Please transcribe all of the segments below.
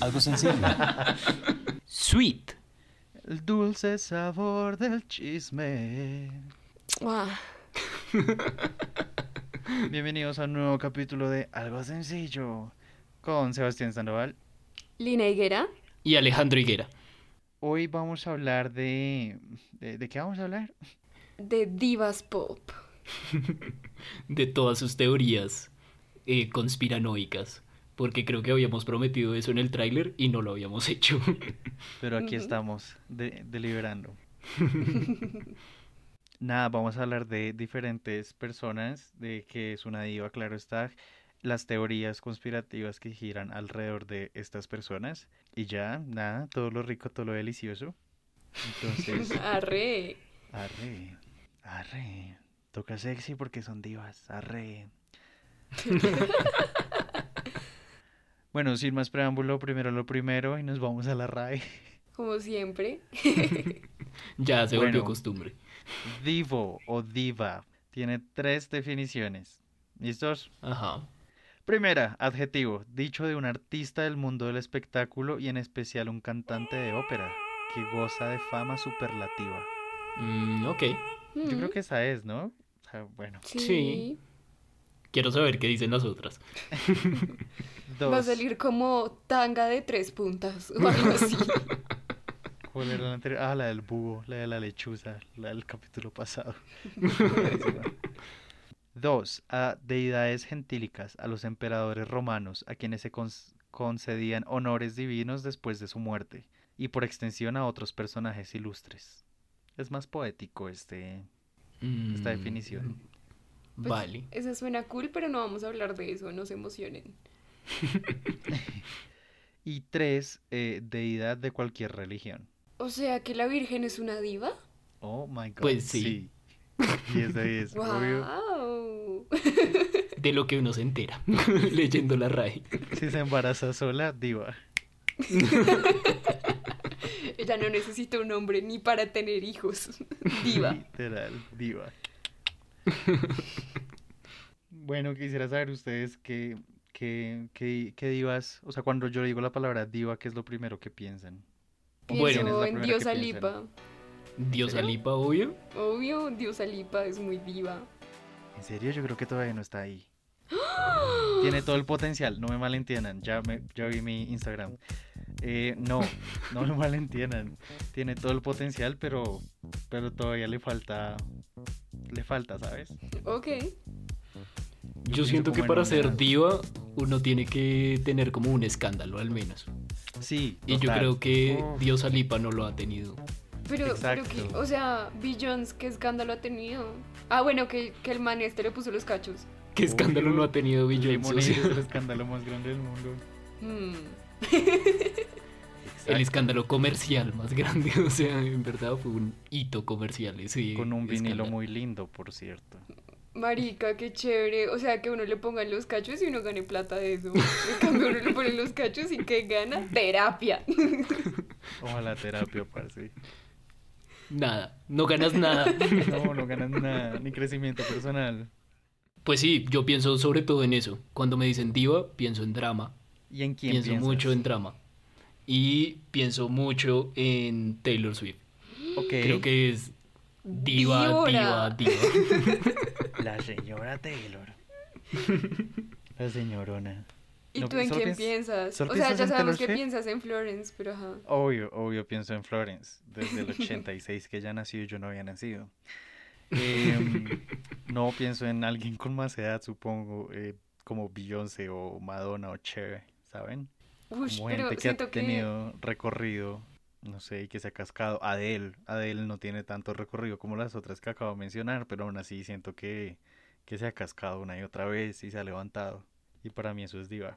algo sencillo. Sweet. El dulce sabor del chisme. Ah, Bienvenidos a un nuevo capítulo de Algo Sencillo con Sebastián Sandoval. Lina Higuera. Y Alejandro Higuera. Hoy vamos a hablar de... ¿De, de qué vamos a hablar? de Divas Pop. De todas sus teorías eh, conspiranoicas. Porque creo que habíamos prometido eso en el tráiler y no lo habíamos hecho. Pero aquí estamos de- deliberando. Nada, vamos a hablar de diferentes personas, de que es una diva, claro está, las teorías conspirativas que giran alrededor de estas personas. Y ya, nada, todo lo rico, todo lo delicioso. Entonces, Arre. arre, arre, toca sexy porque son divas, arre. Bueno, sin más preámbulo, primero lo primero y nos vamos a la RAE. Como siempre. ya se volvió Bueno. costumbre. Divo o diva tiene tres definiciones. ¿Listos? Ajá. Primera, adjetivo, dicho de un artista del mundo del espectáculo y en especial un cantante de ópera que goza de fama superlativa. Mm, ok. Yo creo Mm, que esa es, ¿no? O sea, bueno. Sí. Sí. Quiero saber qué dicen las otras. Dos. Va a salir como tanga de tres puntas o algo así. ¿Cuál era la anterior? Ah, la del búho, la de la lechuza, la del capítulo pasado. Dos, a deidades gentílicas, a los emperadores romanos, a quienes se concedían honores divinos después de su muerte, y por extensión a otros personajes ilustres. Es más poético este, esta Mm, definición. Pues, Vale. Eso suena cool, pero no vamos a hablar de eso, no se emocionen. Y tres, eh, deidad de cualquier religión. O sea que la Virgen es una diva. Oh my god. Pues sí. 10 de 10, obvio. ¡Wow! De lo que uno se entera leyendo la RAE. Si se embaraza sola, diva. Ella no necesita un hombre ni para tener hijos. Diva. Literal, diva. bueno, quisiera saber ustedes qué, qué, qué, qué divas, o sea, cuando yo digo la palabra diva, ¿qué es lo primero que piensan? Bueno. Pienso ¿Quién es la en Diosa? Lipa. Dios ¿Serio? Alipa, obvio. Obvio, Diosa Lipa es muy diva. En serio, yo creo que todavía no está ahí. Tiene todo el potencial, no me malentiendan, ya, me, ya vi mi Instagram. Eh, no, no me malentiendan. Tiene todo el potencial, pero, pero todavía le falta, le falta, ¿sabes? Ok. Yo siento que para ser diva uno tiene que tener como un escándalo al menos. Sí. Y yo creo que. Dios Alipa no lo ha tenido. Pero, pero que, o sea, Billions, ¿qué escándalo ha tenido? Ah, bueno, que, que el man este le puso los cachos. ¿Qué escándalo no ha tenido Beyoncé? O sea, es el escándalo más grande del mundo. Hmm. el escándalo comercial más grande. O sea, en verdad fue un hito comercial ese Con un vinilo escándalo. muy lindo, por cierto. Marica, qué chévere. O sea, que uno le pongan los cachos y uno gane plata de eso. En cambio, uno le pone los cachos y que gana terapia. Ojalá terapia, parce. Nada, no ganas nada. No, no ganas nada, ni crecimiento personal. Pues sí, yo pienso sobre todo en eso. Cuando me dicen diva, pienso en drama. ¿Y en quién Pienso piensas? mucho en drama. Y pienso mucho en Taylor Swift. Creo que es diva, Diora. diva, diva. la señora Taylor. La señorona. ¿Y No, tú en quién piens- piensas? O sea, ya sabemos que Swift? piensas en Florence, pero ajá. Obvio, obvio pienso en Florence. Desde el 86 que ella nació y yo no había nacido. Em, no pienso en alguien con más edad, supongo, eh, como Beyoncé o Madonna o Cher, ¿saben? Uy, Como gente que ha siento que... tenido recorrido, no sé, y que se ha cascado. Adele, Adele no tiene tanto recorrido como las otras que acabo de mencionar, pero aún así siento que, que se ha cascado una y otra vez y se ha levantado. Y para mí eso es diva.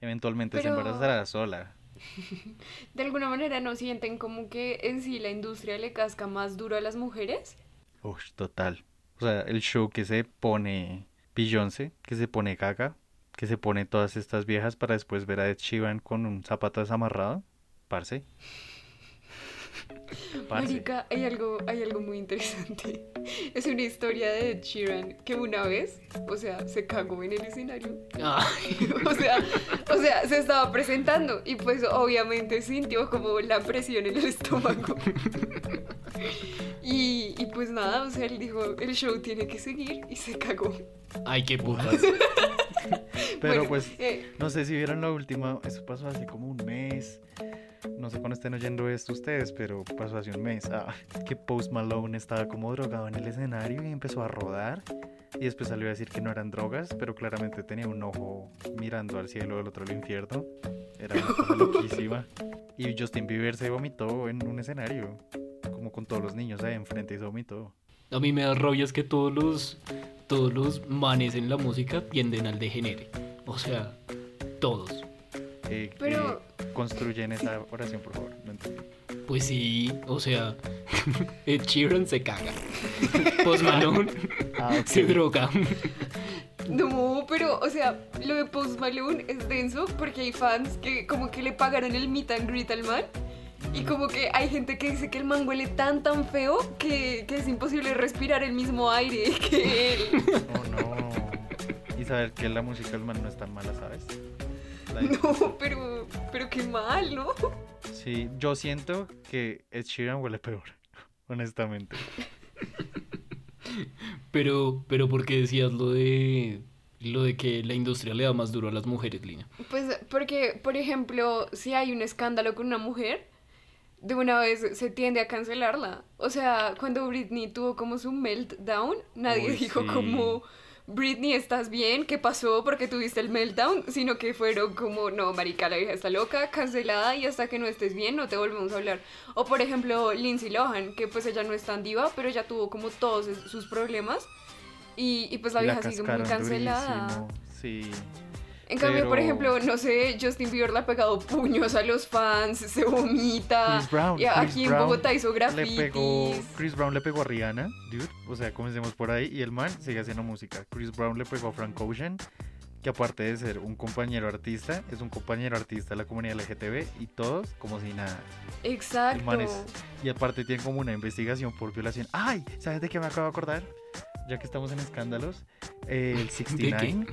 Eventualmente se Pero- embarazará sola. De alguna manera no sienten como que en sí la industria le casca más duro a las mujeres. Uf, total. O sea, el show que se pone Beyoncé, que se pone Gaga, que se pone todas estas viejas para después ver a Ed Sheeran con un zapato desamarrado. Parce. Parce. Marica, hay algo, hay algo muy interesante. Es una historia de Ed Sheeran que una vez, o sea, se cagó en el escenario. Ay, O sea, o sea, se estaba presentando y pues obviamente sintió como la presión en el estómago. Y, y pues nada, o sea, él dijo, el show tiene que seguir y se cagó. ay, qué putas. Pero Bueno, pues, eh, no sé si vieron la última, eso pasó hace como un mes. No sé cuándo estén oyendo esto ustedes, pero pasó hace un mes. Ah, que Post Malone estaba como drogado en el escenario y empezó a rodar. Y después salió a decir que no eran drogas, pero claramente tenía un ojo mirando al cielo del otro al infierno. Era una cosa loquísima. Y Justin Bieber se vomitó en un escenario, como con todos los niños ahí enfrente y se vomitó. A mí me da rabia es que todos los, todos los manes en la música tienden al degenere. O sea, todos. Eh, Pero- eh, construyen esa oración, por favor. No entendí. Pues sí, o sea, Ed Sheeran se caga. Post Malone Ah, se droga. no, pero, o sea, lo de Post Malone es denso porque hay fans que como que le pagaron el meet and greet al man. Y como que hay gente que dice que el man huele tan tan feo que, que es imposible respirar el mismo aire que él. Oh no. Y saber que la música del man no es tan mala, ¿sabes? No, pero, pero qué mal, ¿no? Sí, yo siento que Ed Sheeran huele peor, honestamente. Pero, pero ¿por qué decías lo de lo de que la industria le da más duro a las mujeres, Lina? Pues porque, por ejemplo, si hay un escándalo con una mujer, de una vez se tiende a cancelarla. O sea, cuando Britney tuvo como su meltdown, nadie Uy, dijo sí. como, Britney, ¿estás bien? ¿Qué pasó? porque tuviste el meltdown? Sino que fueron como, no, marica, la vieja está loca, cancelada y hasta que no estés bien no te volvemos a hablar. O por ejemplo, Lindsay Lohan, que pues ella no es tan diva, pero ella tuvo como todos sus problemas. Y, y pues la vieja sigue muy cancelada. durísimo, Sí. En cambio, por Pero- ejemplo, no sé, Justin Bieber le ha pegado puños a los fans, se vomita. Chris Brown. y Chris aquí en Brown Bogotá hizo le grafitis. pegó, Chris Brown le pegó a Rihanna, dude. O sea, comencemos por ahí. Y el man sigue haciendo música. Chris Brown le pegó a Frank Ocean, que aparte de ser un compañero artista, es un compañero artista de la comunidad LGTB y todos como si nada. Exacto. El man es- Y aparte tiene como una investigación por violación. ¡Ay! ¿Sabes de qué me acabo de acordar? Ya que estamos en escándalos. eh, el 69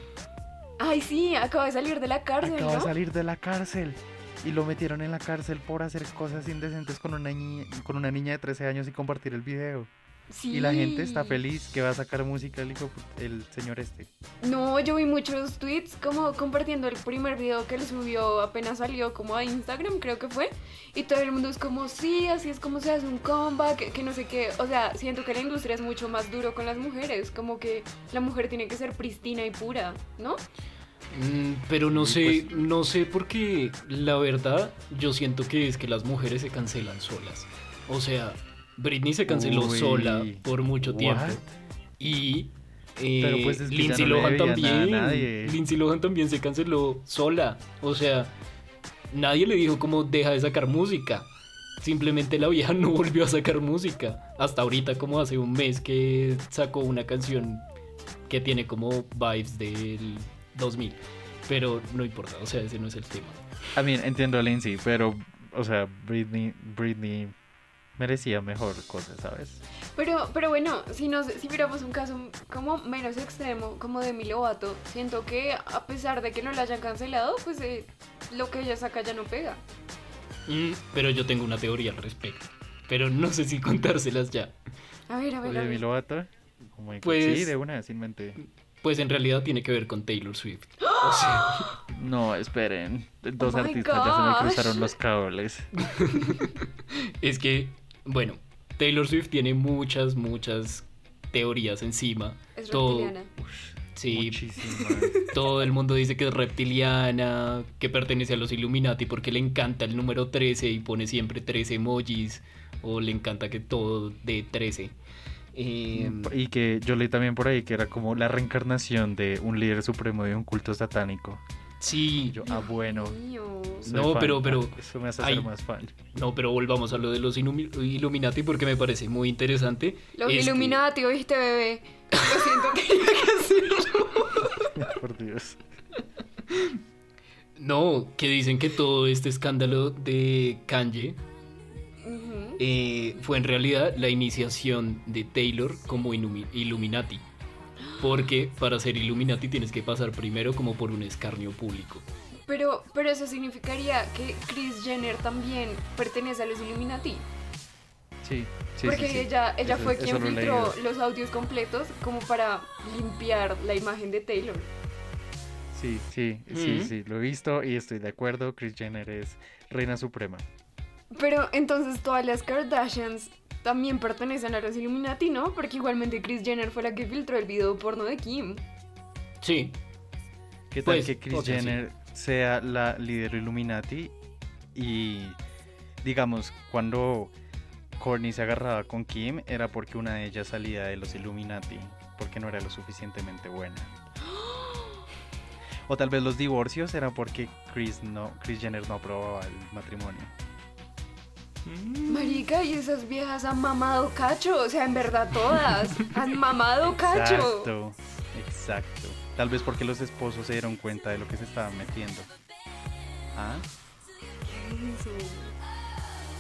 Ay, sí, acaba de salir de la cárcel, acaba de salir de la cárcel. Y lo metieron en la cárcel por hacer cosas indecentes con una, niña, con una niña de 13 años y compartir el video. Sí. Y la gente está feliz que va a sacar música el, hijo, el señor este. No, yo vi muchos tweets como compartiendo el primer video que él subió apenas salió como a Instagram, creo que fue. Y todo el mundo es como, sí, así es como se hace un comeback, que, que no sé qué. O sea, siento que la industria es mucho más duro con las mujeres, como que la mujer tiene que ser pristina y pura, ¿no? Mm, pero no sé, pues- no sé porque la verdad yo siento que es que las mujeres se cancelan solas. O sea, Britney se canceló Uy, sola por mucho tiempo. Y eh, Pero, pues, es que ya Lindsay no Lohan también. nadie. Lindsay Lohan también se canceló sola. O sea, nadie le dijo como deja de sacar música. Simplemente la vieja no volvió a sacar música. Hasta ahorita, como hace un mes que sacó una canción que tiene como vibes del 2000. Pero no importa, o sea, ese no es el tema. A mí entiendo a Lindsay, pero, o sea, Britney, Britney merecía mejor cosas, ¿sabes? Pero, pero bueno, si nos, si viéramos un caso como menos extremo, como de Milo Lovato, siento que a pesar de que no la hayan cancelado, pues eh, lo que ella saca ya no pega. Mm, pero yo tengo una teoría al respecto. Pero no sé si contárselas ya. A ver, a ver, a como que Pues- sí, de una, sin mente. Pues en realidad tiene que ver con Taylor Swift. O sea, No, esperen, dos Oh artistas ya se me cruzaron los cables. es que, bueno, Taylor Swift tiene muchas, muchas teorías encima. Es Todo- reptiliana. Sí, Muchísimas. todo el mundo dice que es reptiliana, que pertenece a los Illuminati porque le encanta el número 13 y pone siempre 13 emojis, o le encanta que todo de 13. Eh, Y que yo leí también por ahí que era como la reencarnación de un líder supremo de un culto satánico. Sí, Y yo, ah, bueno. No, fan. pero- pero- Eso me hace ay. ser más fan. no, pero volvamos a lo de los Illumi- Illuminati porque me parece muy interesante. Los Es que- Illuminati, ¿oíste, bebé? Lo siento, tenía que hacerlo. Por Dios. No, que dicen que todo este escándalo de Kanye eh, fue en realidad la iniciación de Taylor como Illumi- Illuminati. Porque para ser Illuminati tienes que pasar primero como por un escarnio público. Pero, pero eso significaría que Kris Jenner también pertenece a los Illuminati. Sí, sí, porque sí, sí. ella, ella Eso- fue quien filtró los audios completos como para limpiar la imagen de Taylor. Sí, sí, sí, Mm. sí, lo he visto y estoy de acuerdo. Kris Jenner es reina suprema. Pero entonces todas las Kardashians también pertenecen a los Illuminati, ¿no? Porque igualmente Kris Jenner fue la que filtró el video porno de Kim. Sí, ¿Qué tal Pues, que sí. Jenner sea la líder Illuminati y digamos cuando Kourtney se agarraba con Kim era porque una de ellas salía de los Illuminati porque no era lo suficientemente buena. O tal vez los divorcios era porque Kris no Kris Jenner no aprobaba el matrimonio. Marica, y esas viejas han mamado cacho, o sea, en verdad todas han mamado cacho. Exacto, exacto. Tal vez porque los esposos se dieron cuenta de lo que se estaban metiendo. ¿Ah?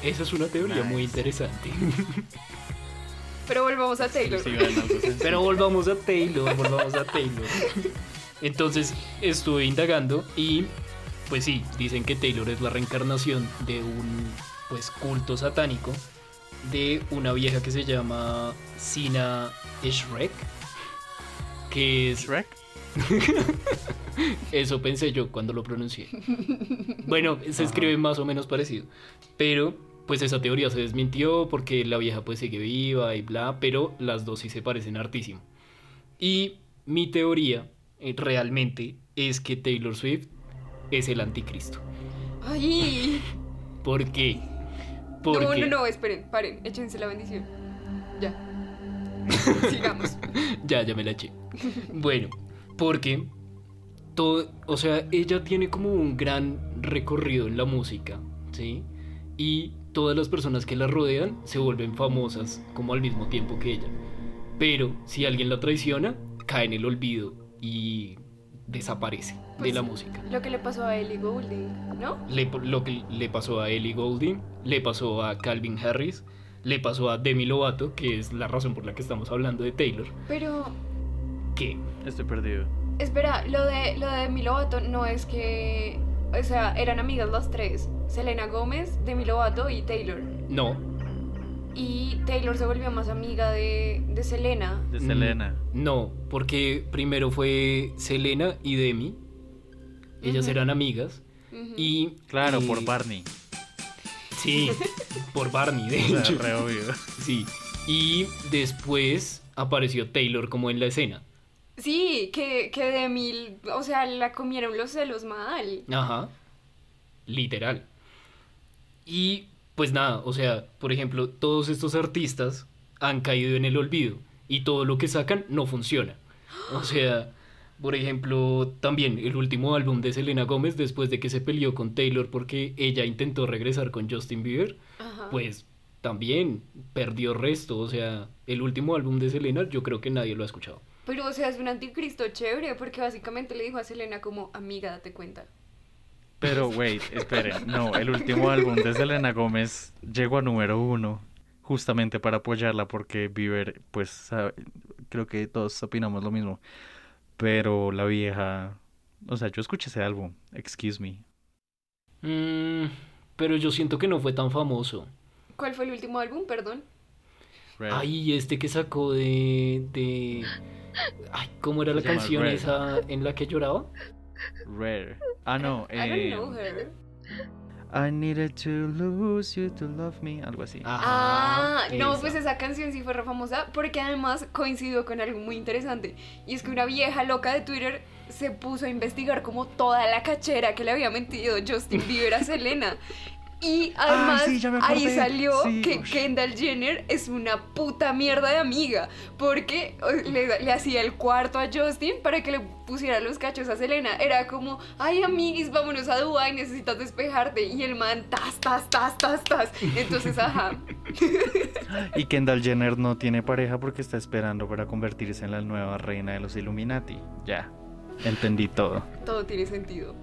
esa es una teoría muy interesante. Pero volvamos a Taylor. Sí, bueno, entonces- Pero volvamos a Taylor, volvamos a Taylor. Entonces estuve indagando y pues sí, dicen que Taylor es la reencarnación de un pues culto satánico de una vieja que se llama Sina Shrek. Que es Shrek. eso pensé yo cuando lo pronuncié. Bueno, se escribe más o menos parecido. Pero, pues esa teoría se desmintió porque la vieja pues sigue viva y bla, pero las dos sí se parecen hartísimo. Y mi teoría eh, realmente es que Taylor Swift es el anticristo. Ay, ¿Por qué? No, no, no, esperen, paren, échense la bendición. Ya. Sigamos. ya, ya me la eché. Bueno, porque todo, o sea, ella tiene como un gran recorrido en la música, ¿sí? Y todas las personas que la rodean se vuelven famosas como al mismo tiempo que ella. Pero si alguien la traiciona, cae en el olvido y desaparece de Pues, la música. Lo que le pasó a Ellie Goulding, ¿no? Le- lo que le pasó a Ellie Goulding, le pasó a Calvin Harris, le pasó a Demi Lovato, que es la razón por la que estamos hablando de Taylor, Pero, que Estoy perdido. espera, lo de, lo de Demi Lovato no es que. O sea, eran amigas las tres: Selena Gómez, Demi Lovato y Taylor. no, Y Taylor se volvió más amiga de, de Selena. De Mm, Selena. No, porque primero fue Selena y Demi. Ellas eran amigas. Y. Claro, y- por Barney. Sí, por Barney, de O sea, hecho. re obvio. Sí. Y después apareció Taylor como en la escena. Sí, que, que Demi, o sea, la comieron los celos mal. Ajá. Literal. Y pues nada, o sea, por ejemplo, todos estos artistas han caído en el olvido y todo lo que sacan no funciona. O sea, por ejemplo, también el último álbum de Selena Gómez después de que se peleó con Taylor porque ella intentó regresar con Justin Bieber, Ajá. pues también perdió resto. O sea, el último álbum de Selena yo creo que nadie lo ha escuchado. Pero, o sea, es un anticristo chévere porque básicamente le dijo a Selena como, amiga, date cuenta. Pero, wait, esperen. No, el último álbum de Selena Gómez llegó a número uno. Justamente para apoyarla porque Bieber, pues, sabe- creo que todos opinamos lo mismo. Pero la vieja... O sea, yo escuché ese álbum. Excuse me. Mm, pero yo siento que no fue tan famoso. ¿Cuál fue el último álbum? Perdón. Red. Ay, este que sacó de, de... Ay, ¿cómo era la canción Red. esa en la que lloraba? Rare. Ah, no. I don't know her. I needed to lose you to love me. Algo así. Ah, Ajá, no, esa. pues esa canción sí fue re famosa porque además coincidió con algo muy interesante. Y es que una vieja loca de Twitter se puso a investigar como toda la cachera que le había mentido Justin Bieber a Selena. Y además sí, ahí salió Sí, que ush. Kendall Jenner es una puta mierda de amiga porque le, le hacía el cuarto a Justin para que le pusiera los cachos a Selena. Era como, ay amiguis, vámonos a Dubai, necesitas despejarte. Y el man, tas, tas, tas, tas, tas. Entonces, ajá. Y Kendall Jenner no tiene pareja porque está esperando para convertirse en la nueva reina de los Illuminati. Ya. Entendí todo. Todo tiene sentido.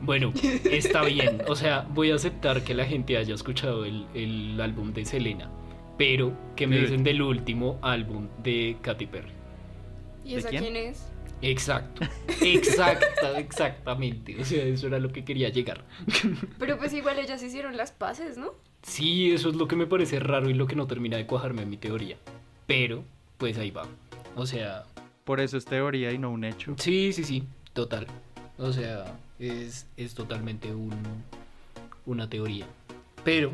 Bueno, está bien. O sea, voy a aceptar que la gente haya escuchado el, el álbum de Selena. Pero, ¿qué me dicen del último álbum de Katy Perry? ¿Y ¿De esa quién? quién es? Exacto. Exacta, exactamente. O sea, eso era lo que quería llegar. Pero pues igual ellas hicieron las paces, ¿no? Sí, eso es lo que me parece raro y lo que no termina de cuajarme en mi teoría. Pero, pues ahí va. O sea, Por eso es teoría y no un hecho. sí, sí, sí, total. O sea, es, es totalmente un, una teoría. Pero,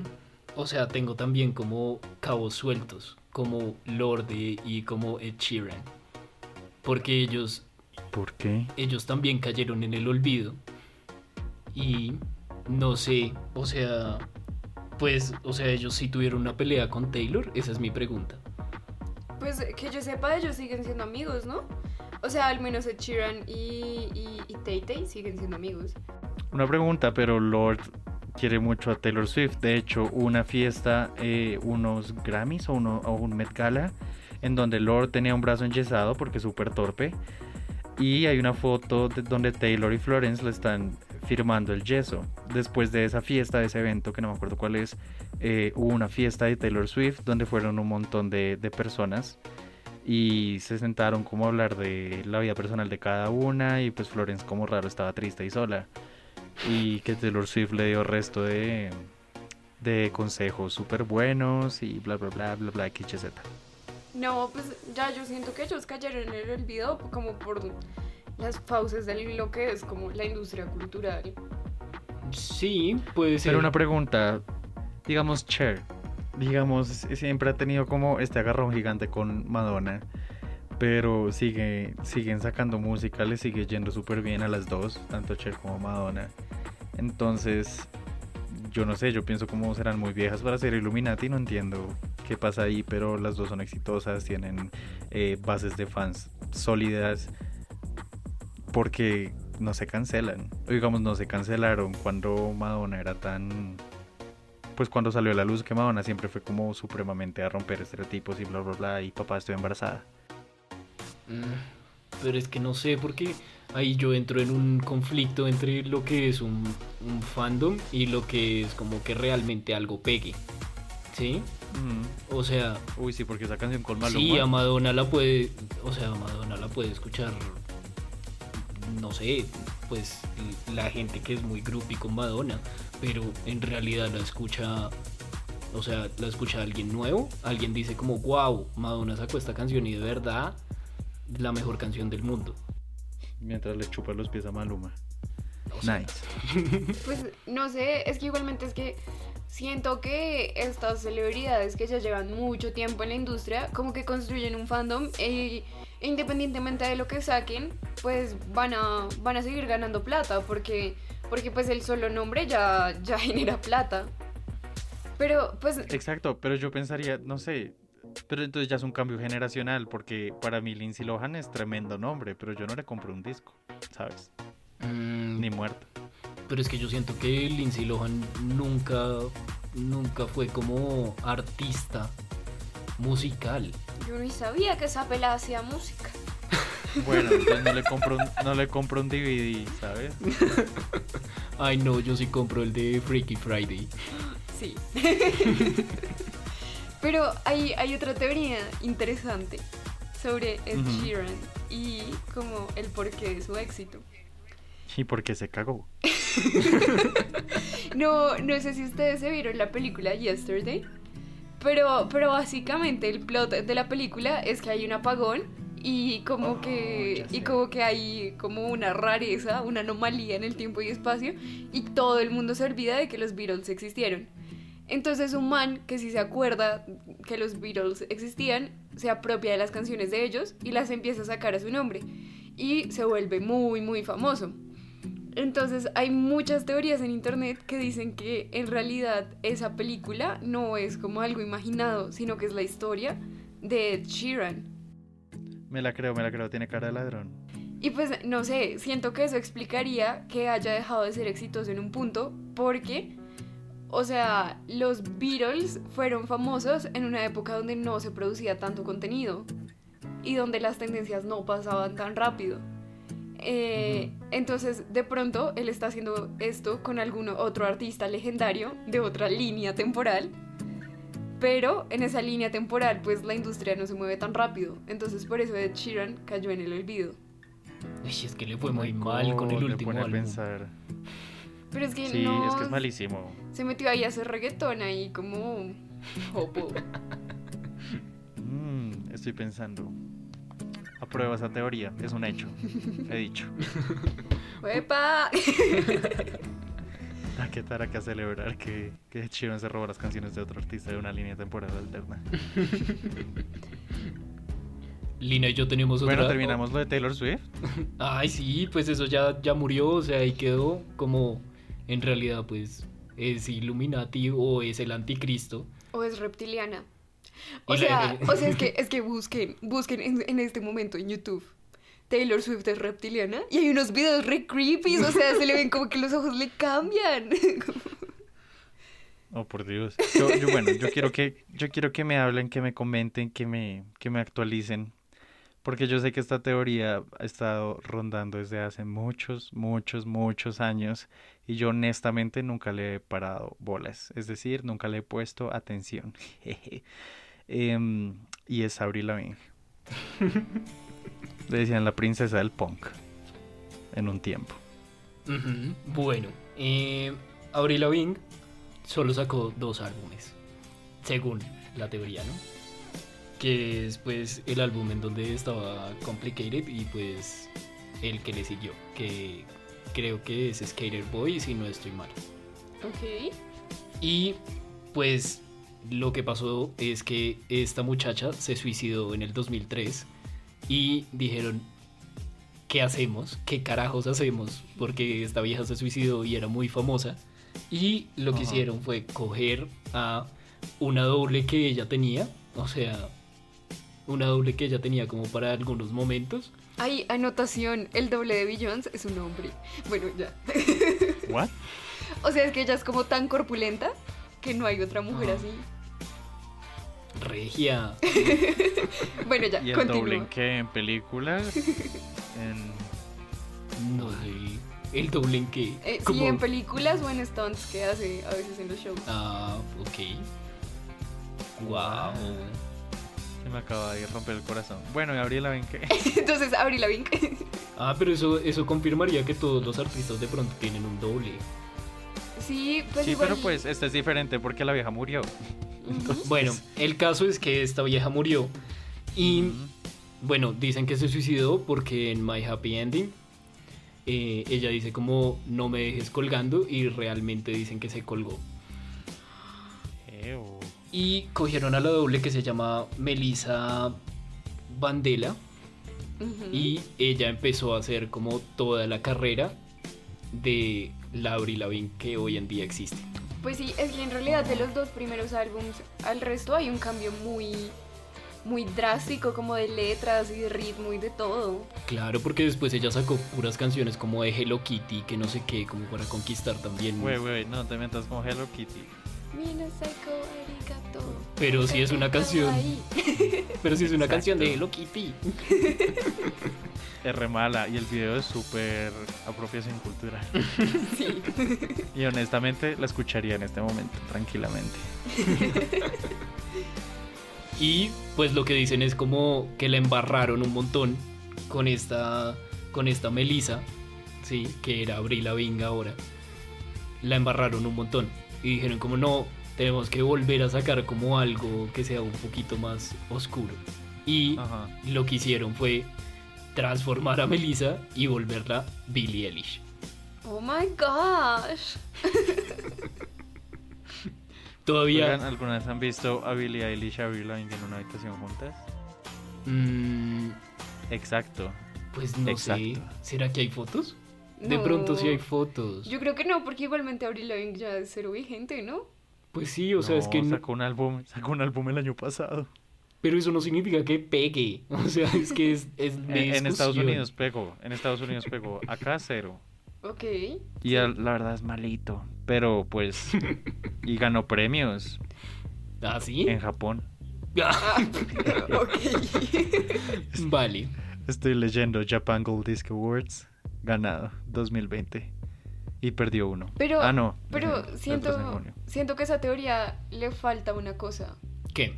o sea, tengo también como cabos sueltos, como Lorde y como Ed Sheeran. Porque ellos ¿Por qué? ellos también cayeron en el olvido. Y no sé, o sea, pues, o sea, ellos sí tuvieron una pelea con Taylor, esa es mi pregunta. Pues que yo sepa, ellos siguen siendo amigos, ¿no? O sea, al menos Ed Sheeran y, y, y Tay Tay siguen siendo amigos. Una pregunta, pero Lord quiere mucho a Taylor Swift. De hecho, una fiesta, eh, unos Grammys o, uno, o un Met Gala, en donde Lord tenía un brazo enyesado porque es súper torpe. Y hay una foto de- donde Taylor y Florence le están firmando el yeso. Después de esa fiesta, de ese evento, que no me acuerdo cuál es, eh, hubo una fiesta de Taylor Swift donde fueron un montón de, de personas y se sentaron como a hablar de la vida personal de cada una y pues Florence como raro estaba triste y sola y que Taylor Swift le dio resto de, de consejos súper buenos y bla bla bla bla bla XYZ. No, pues ya yo siento que ellos cayeron en el olvido como por las fauces de lo que es como la industria cultural. Sí, puede ser. Pero una pregunta, digamos Cher, digamos siempre ha tenido como este agarrón gigante con Madonna, pero sigue siguen sacando música, le sigue yendo súper bien a las dos, tanto Cher como Madonna. Entonces, yo no sé, yo pienso cómo serán muy viejas para ser Illuminati, no entiendo qué pasa ahí, pero las dos son exitosas, tienen eh, bases de fans sólidas, porque no se cancelan. Digamos, no se cancelaron cuando Madonna era tan... Pues cuando salió a la luz que Madonna siempre fue como supremamente a romper estereotipos y bla bla bla y papá estoy embarazada. Mm, Pero es que no sé, porque ahí yo entro en un conflicto entre lo que es un, un fandom y lo que es como que realmente algo pegue. ¿Sí? Mm. O sea, Uy, sí, porque esa canción con Maluma. Sí, a Madonna la puede, o sea, a Madonna la puede escuchar, no sé, pues la gente que es muy groupie con Madonna, pero en realidad la escucha, o sea, la escucha alguien nuevo, alguien dice como, wow, Madonna sacó esta canción y de verdad la mejor canción del mundo. Mientras le chupa los pies a Maluma. O sea, Nice. Pues no sé, es que igualmente es que siento que estas celebridades que ya llevan mucho tiempo en la industria, como que construyen un fandom e independientemente de lo que saquen, pues van a, van a seguir ganando plata porque, porque pues el solo nombre ya, ya genera plata. Pero pues Exacto, pero yo pensaría, no sé, pero entonces ya es un cambio generacional, porque para mí Lindsay Lohan es tremendo nombre, pero yo no le compro un disco, ¿sabes? mm, Ni muerto. Pero es que yo siento que Lindsay Lohan nunca, nunca fue como artista musical. yo ni sabía que esa pelada hacía música. Bueno, entonces no le compro un, no le compro un DVD, ¿sabes? Ay no, yo sí compro el de Freaky Friday. Sí. Pero hay, hay otra teoría interesante sobre Ed Ujú. Sheeran y como el porqué de su éxito. ¿Y por qué se cagó? No, no sé si ustedes se vieron la película Yesterday, pero, pero básicamente el plot de la película es que hay un apagón y como Oh, que y como que hay como una rareza, una anomalía en el tiempo y espacio y todo el mundo se olvida de que los Beatles existieron. Entonces un man que sí se acuerda que los Beatles existían, se apropia de las canciones de ellos y las empieza a sacar a su nombre y se vuelve muy muy famoso. Entonces hay muchas teorías en internet que dicen que en realidad esa película no es como algo imaginado, sino que es la historia de Ed Sheeran. Me la creo, me la creo, tiene cara de ladrón. Y pues no sé, siento que eso explicaría que haya dejado de ser exitoso en un punto porque, o sea, los Beatles fueron famosos en una época donde no se producía tanto contenido y donde las tendencias no pasaban tan rápido. Eh, entonces, de pronto, él está haciendo esto con algún otro artista legendario de otra línea temporal. Pero en esa línea temporal, pues la industria no se mueve tan rápido. Entonces, por eso Ed Sheeran cayó en el olvido. Uy, es que le fue muy mal con el Me último pone a álbum. pensar. Pero es que Sí, no. es que es malísimo. Se metió ahí a hacer reggaetón ahí como. Jopo. Mm, estoy pensando. Aprueba esa teoría, es un hecho. He dicho. ¡Epa! ¿A qué tal que celebrar que, que Sheeran se robó las canciones de otro artista de una línea temporal alterna? Lina y yo tenemos otra. Bueno, terminamos lo de Taylor Swift. Ay, sí, pues eso ya, ya murió, o sea, ahí quedó como en realidad pues es Illuminati o es el anticristo. O es reptiliana. O sea, o sea, es que, es que busquen, busquen en, en este momento en YouTube. Taylor Swift es reptiliana y hay unos videos re creepy, o sea, se le ven como que los ojos le cambian. Oh, por Dios. Yo, yo, bueno, yo quiero que yo quiero que me hablen, que me comenten, que me que me actualicen, porque yo sé que esta teoría ha estado rondando desde hace muchos, muchos, muchos años y yo honestamente nunca le he parado bolas, es decir, nunca le he puesto atención. Em, y es Avril Lavigne. Le decían la princesa del punk en un tiempo. Bueno, eh, Avril Lavigne solo sacó dos álbumes, según la teoría, ¿no? Que es pues el álbum en donde estaba Complicated y pues el que le siguió, que creo que es Skater Boy si no estoy mal. ok. Y pues lo que pasó es que esta muchacha se suicidó en el 2003 y dijeron, ¿qué hacemos? ¿Qué carajos hacemos? Porque esta vieja se suicidó y era muy famosa. Y lo que Ajá. hicieron fue coger a una doble que ella tenía, o sea, una doble que ella tenía como para algunos momentos. Hay anotación, el doble de Beyoncé es un hombre. Bueno, ya. What? O sea, es que ella es como tan corpulenta que no hay otra mujer Ajá. así. Regia. Bueno, ya, ¿Y el continúa. doble en qué? ¿En películas? En... No sé. El doble en que... Eh, sí, en películas o en stunts que hace a veces en los shows. Ah, ok. Wow. Se me acaba de romper el corazón. Bueno, y Gabriela, ven que. Entonces, Avril Lavigne. Ah, pero eso, eso confirmaría que todos los artistas de pronto tienen un doble. Sí, pues sí, igual- pero pues este es diferente porque la vieja murió. Bueno, el caso es que esta vieja murió y, bueno, dicen que se suicidó porque en My Happy Ending eh, ella dice como no me dejes colgando y realmente dicen que se colgó. Ew. Y cogieron a la doble que se llama Melissa Bandela y ella empezó a hacer como toda la carrera de la Avril Lavigne que hoy en día existe. Pues sí, es que en realidad de los dos primeros álbums al resto hay un cambio muy, muy drástico, como de letras y de ritmo y de todo. Claro, porque después ella sacó puras canciones como de Hello Kitty, que no sé qué, como para conquistar también. Güey, güey, no te metas con Hello Kitty. Mira, psycho, arigato. Pero sí es una canción. Pero si es una Exacto. canción de Hello Kitty. Es re mala y el video es súper apropiación cultural. Sí. Y honestamente la escucharía en este momento, tranquilamente. Y pues lo que dicen es como que la embarraron un montón con esta, con esta Melissa, sí, que era Avril Lavigne ahora. La embarraron un montón y dijeron como no, tenemos que volver a sacar como algo que sea un poquito más oscuro. Y Ajá. lo que hicieron fue transformar a Melissa y volverla Billie Eilish. Oh my gosh. Todavía Oigan, ¿alguna vez han visto a Billie Eilish y a Avril Lavigne en una habitación juntas? mm, Exacto. pues no sé, Exacto. ¿será que hay fotos? De No. pronto sí hay fotos. Yo creo que no, porque igualmente Avril Lavigne ya es cero vigente, ¿no? Pues sí, o sea, es que sacó un álbum, sacó un álbum el año pasado. Pero eso no significa que pegue. O sea, es que es, es En, de en Estados. Unidos pegó, en Estados Unidos pegó, acá cero. Ok. Y la verdad es malito, pero pues y ganó premios ¿Ah, sí? en Japón. Ah, ok. vale. Estoy leyendo Japan Gold Disc Awards, ganado 2020. Y perdió uno. Pero, ah, no. pero siento, siento que a esa teoría le falta una cosa. ¿Qué?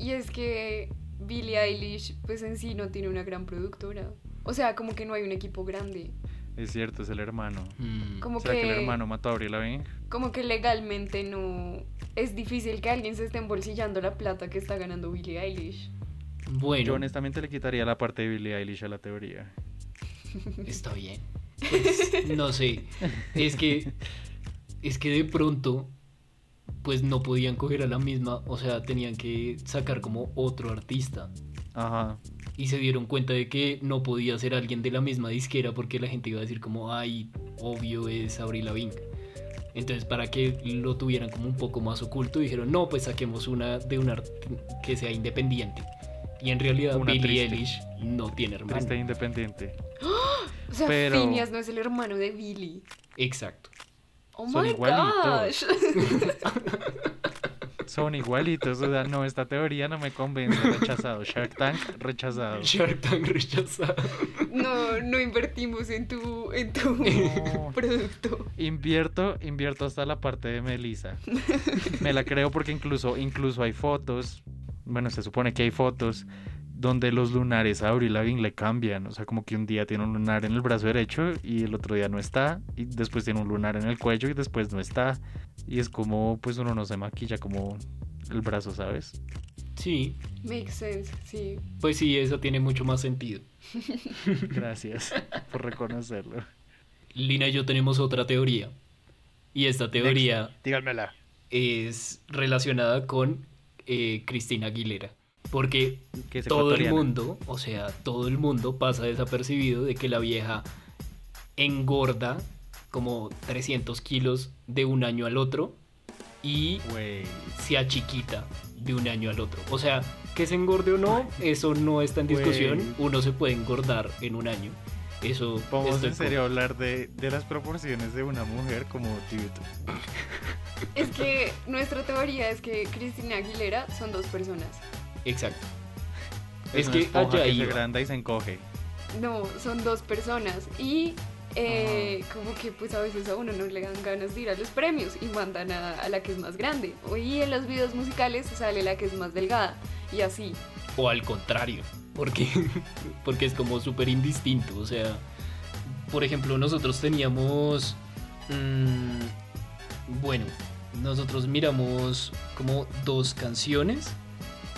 Y es que Billie Eilish, pues en sí no tiene una gran productora. O sea, como que no hay un equipo grande. Es cierto, es el hermano. Mm, Como ¿Será que... que, el hermano mató a Avril Lavigne? como que legalmente no. Es difícil que alguien se esté embolsillando la plata que está ganando Billie Eilish. Bueno, Yo honestamente le quitaría la parte de Billie Eilish a la teoría. está bien. Pues, no sé. Es que. Es que de pronto. Pues no podían coger a la misma. O sea, tenían que sacar como otro artista. Ajá. Y se dieron cuenta de que no podía ser alguien de la misma disquera porque la gente iba a decir como, ay, obvio es Avril Lavigne. Entonces, para que lo tuvieran como un poco más oculto, dijeron, no, pues saquemos una de una art- que sea independiente. Y en realidad Una Billie triste. Eilish no tiene hermano. Triste independiente. O sea, Pero- Phineas no es el hermano de Billie. Exacto. Oh Son my igualitos. gosh. Son igualitos. O sea, no, esta teoría no me convence. Rechazado. Shark Tank, rechazado. Shark Tank rechazado. No, no invertimos en tu, en tu No. producto. Invierto, invierto hasta la parte de Melissa. Me la creo porque incluso, incluso hay fotos. Bueno, se supone que hay fotos donde los lunares a Avril Lavigne le cambian. O sea, como que un día tiene un lunar en el brazo derecho y el otro día no está. Y después tiene un lunar en el cuello y después no está. Y es como, pues uno no se maquilla como el brazo, ¿sabes? Sí, Makes sense, sí. pues sí, eso tiene mucho más sentido. Gracias por reconocerlo. Lina y yo tenemos otra teoría. Y esta teoría Díganmela. es relacionada con eh, Cristina Aguilera. Porque Que es todo el mundo, o sea, todo el mundo pasa desapercibido de que la vieja engorda como 300 kilos de un año al otro y Güey. se achiquita de un año al otro. O sea, que se engorde o no, eso no está en discusión. Uno se puede engordar en un año. Eso Vamos en serio a hablar de, de las proporciones de una mujer como dude. Es que nuestra teoría es que Cristina Aguilera son dos personas. Exacto. Es, Es una que esponja allá que se agranda y se encoge. No, son dos personas. Y eh, como que pues a veces a uno no le dan ganas de ir a los premios y mandan a, a la que es más grande. Y en los videos musicales sale la que es más delgada. Y así. O al contrario, porque, porque es como súper indistinto. O sea, por ejemplo, nosotros teníamos... mm, bueno, nosotros miramos como dos canciones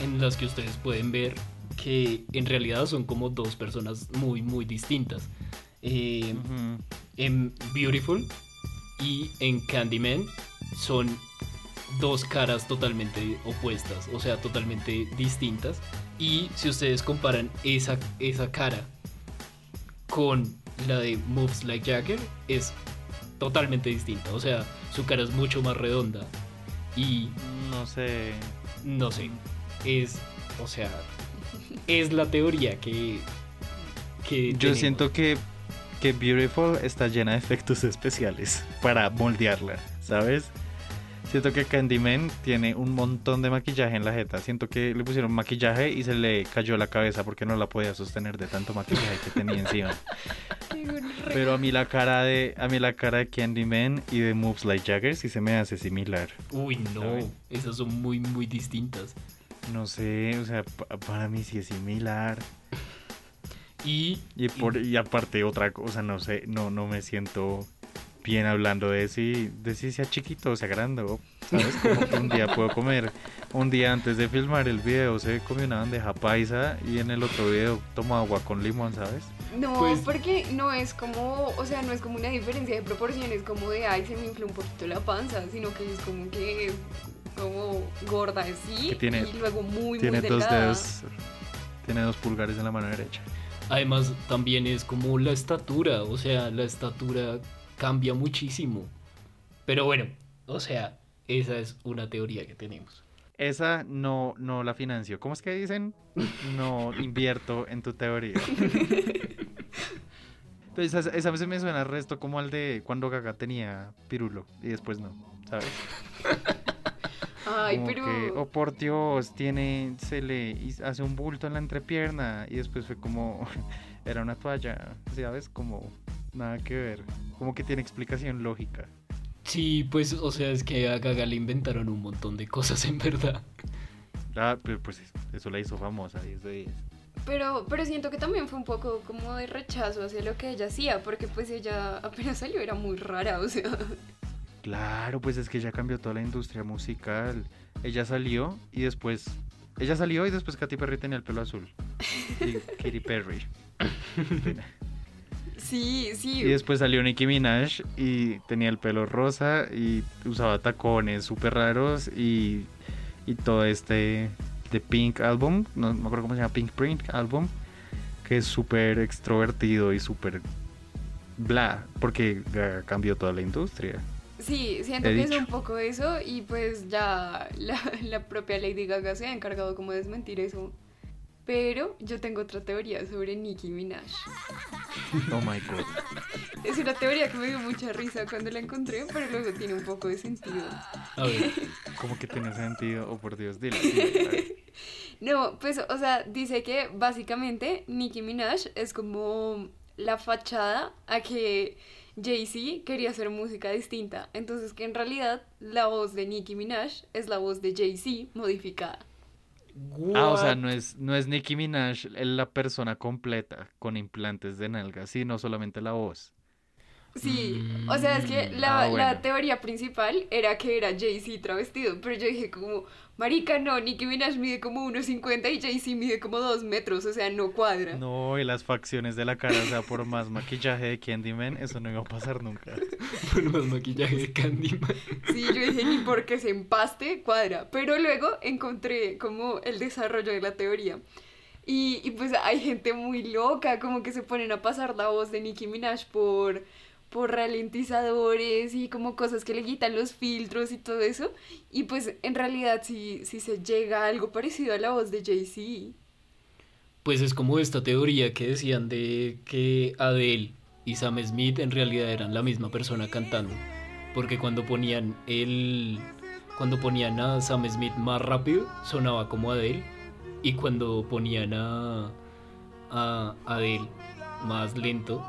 en las que ustedes pueden ver que en realidad son como dos personas muy, muy distintas. Eh, en Beautiful y en Candyman son dos caras totalmente opuestas, o sea, totalmente distintas. Y si ustedes comparan esa, esa cara con la de Moves Like Jagger, es totalmente distinta. O sea, su cara es mucho más redonda. Y No sé. no sé, es, o sea, es la teoría que... que Yo tenemos. siento que, que Beautiful está llena de efectos especiales para moldearla, ¿sabes? Siento que Candyman tiene un montón de maquillaje en la jeta. Siento que le pusieron maquillaje y se le cayó la cabeza porque no la podía sostener de tanto maquillaje que tenía encima. Pero a mí la cara de a mí la cara de Candyman y de Moves Like Jagger sí se me hace similar. Uy, no, ¿Sabes? esas son muy, muy distintas. No sé, o sea, pa- para mí sí es similar. Y Y, por, y aparte otra cosa, no sé, no, no me siento bien hablando de si, de si sea chiquito o sea grande, o, ¿sabes? Como que un día puedo comer, un día antes de filmar el video se comió una bandeja paisa y en el otro video toma agua con limón, ¿sabes? No, Pues- porque no es como, o sea, no es como una diferencia de proporciones como de, ay, se me infló un poquito la panza, sino que es como que como gorda así Que tiene- y luego muy, Tiene muy dos delgada. dedos, tiene dos pulgares en la mano derecha. además también es como la estatura, o sea, la estatura cambia muchísimo. Pero bueno, o sea, esa es una teoría que tenemos. Esa no, no la financio. ¿Cómo es que dicen? No invierto en tu teoría. Pues esa, esa se me suena al resto como al de cuando Gaga tenía pirulo y después no, ¿sabes? Ay, Como pero... que, oh por Dios, tiene, se le hace un bulto en la entrepierna y después fue como, era una toalla, ¿sabes? Como nada que ver, como que tiene explicación lógica. Sí, pues, o sea, es que a Gaga le inventaron un montón de cosas en verdad. Ah, pero pues eso- eso la hizo famosa, 10 de 10. Pero, pero siento que también fue un poco como de rechazo hacia lo que ella hacía, porque pues ella apenas salió era muy rara, o sea... Claro, pues es que ella cambió toda la industria musical. Ella salió y después, ella salió y después Katy Perry tenía el pelo azul. Y Katy Perry. Sí, sí. Y después salió Nicki Minaj y tenía el pelo rosa y usaba tacones súper raros y, y todo este de Pink Album, no me acuerdo cómo se llama, Pink Print Album, que es súper extrovertido y súper bla, porque cambió toda la industria. Sí, siento He que es un poco eso y pues ya la, la propia Lady Gaga se ha encargado como de desmentir eso. Pero yo tengo otra teoría sobre Nicki Minaj. Oh my god. Es una teoría que me dio mucha risa cuando la encontré, pero luego tiene un poco de sentido. A ver, ¿Cómo que tiene sentido? Oh por Dios, dile. No, pues, o sea, dice que básicamente Nicki Minaj es como la fachada a que Jay-Z quería hacer música distinta. Entonces, que en realidad la voz de Nicki Minaj es la voz de Jay-Z modificada. Ah, o sea, no es, no es Nicki Minaj es la persona completa con implantes de nalga, sino solamente la voz. Sí, o sea, es que Mm, la, ah, bueno. la teoría principal era que era Jay-Z travestido, pero yo dije como, marica, no, Nicki Minaj mide como 1,50 y Jay-Z mide como 2 metros, o sea, no cuadra. No, y las facciones de la cara, o sea, por más maquillaje de Candyman, eso no iba a pasar nunca. Por más maquillaje de Candyman. Sí, yo dije ni porque se empaste cuadra, pero luego encontré como el desarrollo de la teoría. Y, y pues hay gente muy loca, como que se ponen a pasar la voz de Nicki Minaj por, por ralentizadores y como cosas que le quitan los filtros y todo eso. Y pues en realidad sí, sí se llega a algo parecido a la voz de Jay-Z. Pues es como esta teoría que decían de que Adele y Sam Smith en realidad eran la misma persona cantando. Porque cuando ponían el. Cuando ponían a Sam Smith más rápido, sonaba como Adele. Y cuando ponían a. a Adele más lento,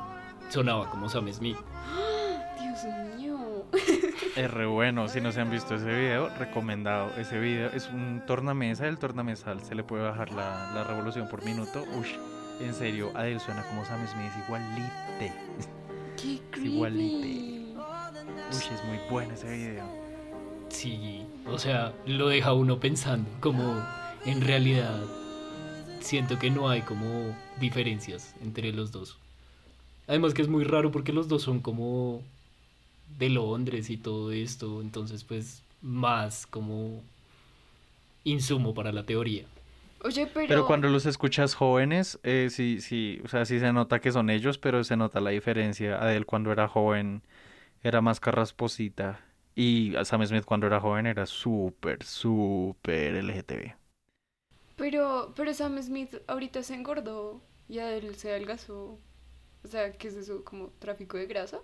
sonaba como Sam Smith. Es re bueno, si no se han visto ese video, recomendado. Ese video es un tornamesa, el tornamesal se le puede bajar la, la revolución por minuto. Uy, en serio, Adele suena como Sam Smith, igualite. Qué creepy. igualite. Uy, es muy bueno ese video. Sí, o sea, lo deja uno pensando, como en realidad siento que no hay como diferencias entre los dos. Además que es muy raro porque los dos son como de Londres y todo esto, entonces pues más como insumo para la teoría. Oye, pero... Pero cuando los escuchas jóvenes, eh, sí, sí, o sea, sí se nota que son ellos, pero se nota la diferencia. Adele cuando era joven era más carrasposita y Sam Smith cuando era joven era súper, súper LGTB. Pero, pero Sam Smith ahorita se engordó y a él se adelgazó. O sea, ¿qué es eso? ¿Como tráfico de grasa?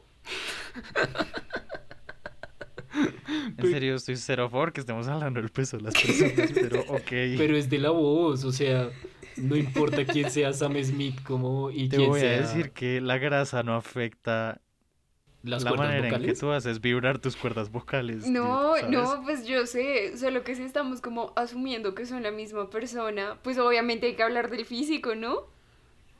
En serio, estoy cero for que estemos hablando del peso de las personas, pero ok. Pero es de la voz, o sea, no importa quién sea Sam Smith como y Te quién voy a decir que la grasa no afecta las la manera en que tú haces vibrar tus cuerdas vocales. No, ¿sabes? no, pues yo sé, solo que si estamos como asumiendo que son la misma persona, pues obviamente hay que hablar del físico, ¿no?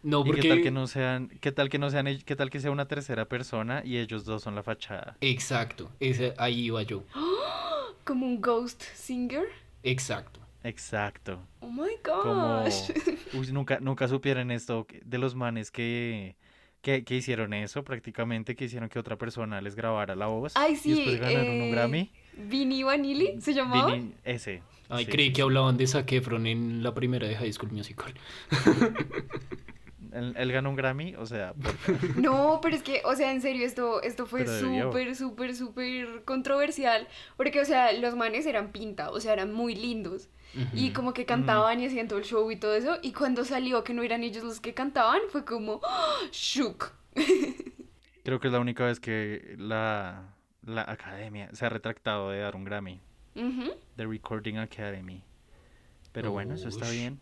No, ¿Y porque qué tal que no sean, qué tal que no sean, qué tal que sea una tercera persona y ellos dos son la fachada? Exacto, ese, ahí iba yo. Como un ghost singer. Exacto. Exacto. Oh my Como, gosh. uy, nunca, nunca supieron esto de los manes que, que, que hicieron eso, prácticamente, que hicieron que otra persona les grabara la voz. Ay, Y sí. después ganaron un eh, Grammy. Vinny Vanilli se llamaba. Vini- ese. Ay, sí, creí sí, que hablaban de Zac Efron en la primera de High School Musical. Él, él ganó un Grammy, o sea, por- No, pero es que, o sea, en serio, esto, esto fue súper, súper, súper controversial. Porque, o sea, los manes eran pinta, o sea, eran muy lindos. Y como que cantaban y hacían todo el show y todo eso. Y cuando salió que no eran ellos los que cantaban, fue como ¡ah! shook. creo que es la única vez que la, la academia se ha retractado de dar un Grammy. The Recording Academy. Pero bueno, eso está bien.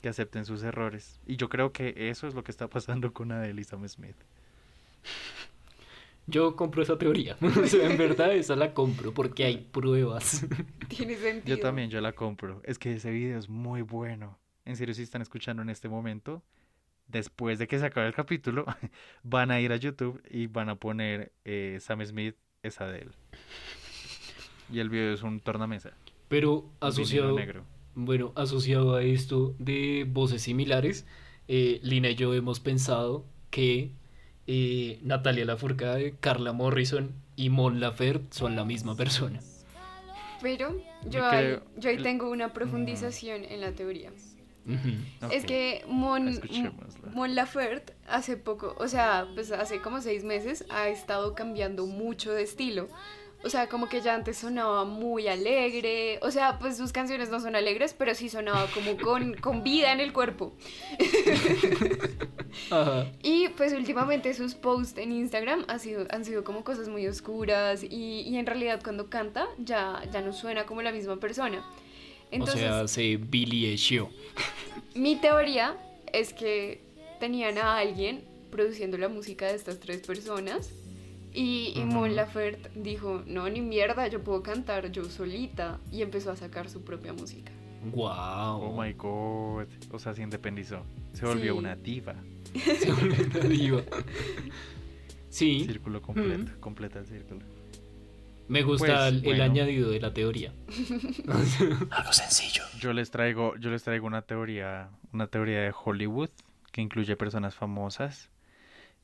Que acepten sus errores. Y yo creo que eso es lo que está pasando con Adele y Sam Smith. Yo compro esa teoría. O sea, en verdad esa la compro porque hay pruebas. Tiene sentido. Yo también, yo la compro. Es que ese video es muy bueno. En serio, si están escuchando en este momento, después de que se acabe el capítulo, van a ir a YouTube y van a poner eh, Sam Smith es Adele. Y el video es un tornamesa. Pero asociado, negro. Bueno, asociado a esto de voces similares, eh, Lina y yo hemos pensado que eh, Natalia Lafourcade, Carla Morrison y Mon Laferte son la misma persona. Pero yo ahí, yo ahí tengo una profundización en la teoría. Es que Mon. Mon Laferte hace poco, o sea, pues hace como seis meses ha estado cambiando mucho de estilo. O sea, como que ya antes sonaba muy alegre. O sea, pues sus canciones no son alegres, pero sí sonaba como con, con vida en el cuerpo. Ajá. Y pues últimamente sus posts en Instagram han sido, han sido como cosas muy oscuras y, y en realidad cuando canta ya, ya no suena como la misma persona. Entonces, o sea, se Billy Show. mi teoría es que tenían a alguien produciendo la música de estas tres personas y, y Mon. Laferte dijo, no, ni mierda, yo puedo cantar yo solita y empezó a sacar su propia música. Wow. Oh my god. O sea, se independizó. Se volvió Sí. una diva. Se volvió una diva. Sí, Círculo completo. Completa el círculo. me gusta Pues, el, bueno. añadido de la teoría. Yo les traigo, yo les traigo una teoría, una teoría de Hollywood que incluye personas famosas